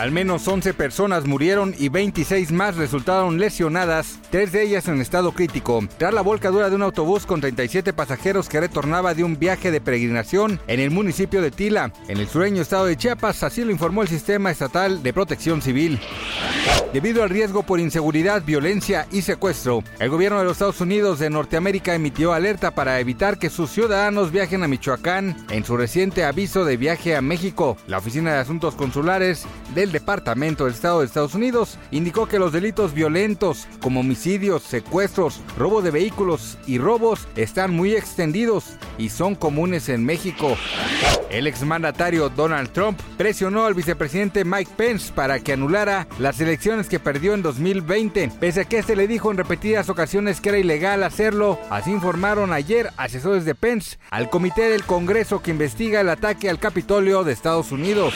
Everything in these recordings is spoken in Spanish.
Al menos 11 personas murieron y 26 más resultaron lesionadas, tres de ellas en estado crítico, tras la volcadura de un autobús con 37 pasajeros que retornaba de un viaje de peregrinación en el municipio de Tila, en el sureño estado de Chiapas, así lo informó el Sistema Estatal de Protección Civil. Debido al riesgo por inseguridad, violencia y secuestro, el gobierno de los Estados Unidos de Norteamérica emitió alerta para evitar que sus ciudadanos viajen a Michoacán en su reciente aviso de viaje a México. La Oficina de Asuntos Consulares del Departamento del Estado de Estados Unidos indicó que los delitos violentos como homicidios, secuestros, robo de vehículos y robos están muy extendidos y son comunes en México. El exmandatario Donald Trump presionó al vicepresidente Mike Pence para que anulara las elecciones que perdió en 2020, pese a que este le dijo en repetidas ocasiones que era ilegal hacerlo. Así informaron ayer asesores de Pence al comité del Congreso que investiga el ataque al Capitolio de Estados Unidos.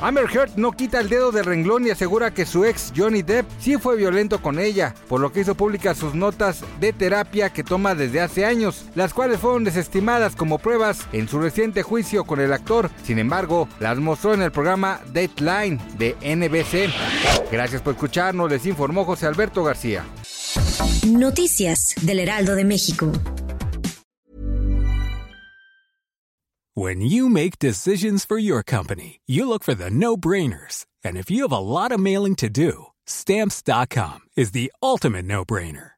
Amber Heard no quita el dedo del renglón y asegura que su ex Johnny Depp sí fue violento con ella, por lo que hizo públicas sus notas de terapia que toma desde hace años, las cuales fueron desestimadas como pruebas en su reciente juicio con el actor. Sin embargo, las mostró en el programa Deadline de NBC. Gracias por escucharnos, les informó José Alberto García. Noticias del Heraldo de México. When you make decisions for your company, you look for the no-brainers. And if you have a lot of mailing to do, stamps.com is the ultimate no-brainer.